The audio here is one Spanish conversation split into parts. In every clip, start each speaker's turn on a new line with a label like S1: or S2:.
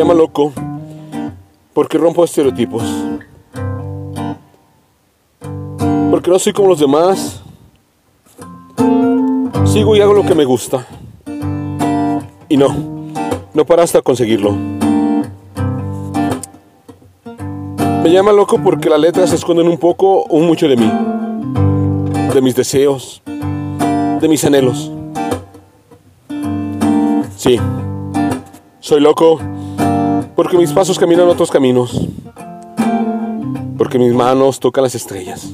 S1: llama loco porque rompo estereotipos. Porque no soy como los demás. Sigo y hago lo que me gusta. Y no, no para hasta conseguirlo. Me llama loco porque las letras esconden un poco o mucho de mí, de mis deseos, de mis anhelos. Sí, soy loco porque mis pasos caminan otros caminos, porque mis manos tocan las estrellas,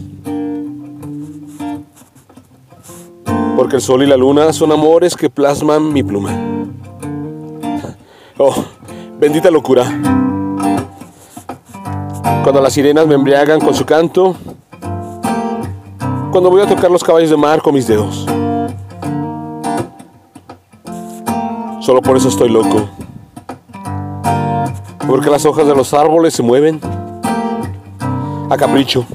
S1: porque el sol y la luna son amores que plasman mi pluma. Oh, bendita locura. Cuando las sirenas me embriagan con su canto, cuando voy a tocar los caballos de mar con mis dedos. Solo por eso estoy loco. Porque las hojas de los árboles se mueven. A capricho.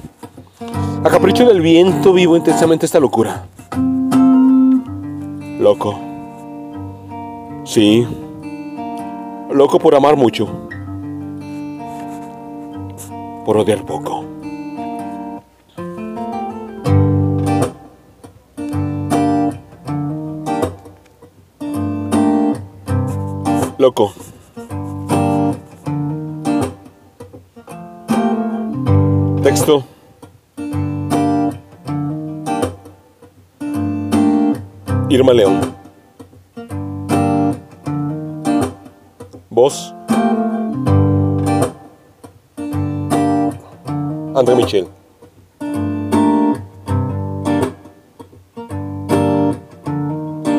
S1: A capricho del viento vivo intensamente esta locura. Loco. Sí. Loco por amar mucho. Por odiar poco. Loco. Texto. Irma León. Voz. André Michel.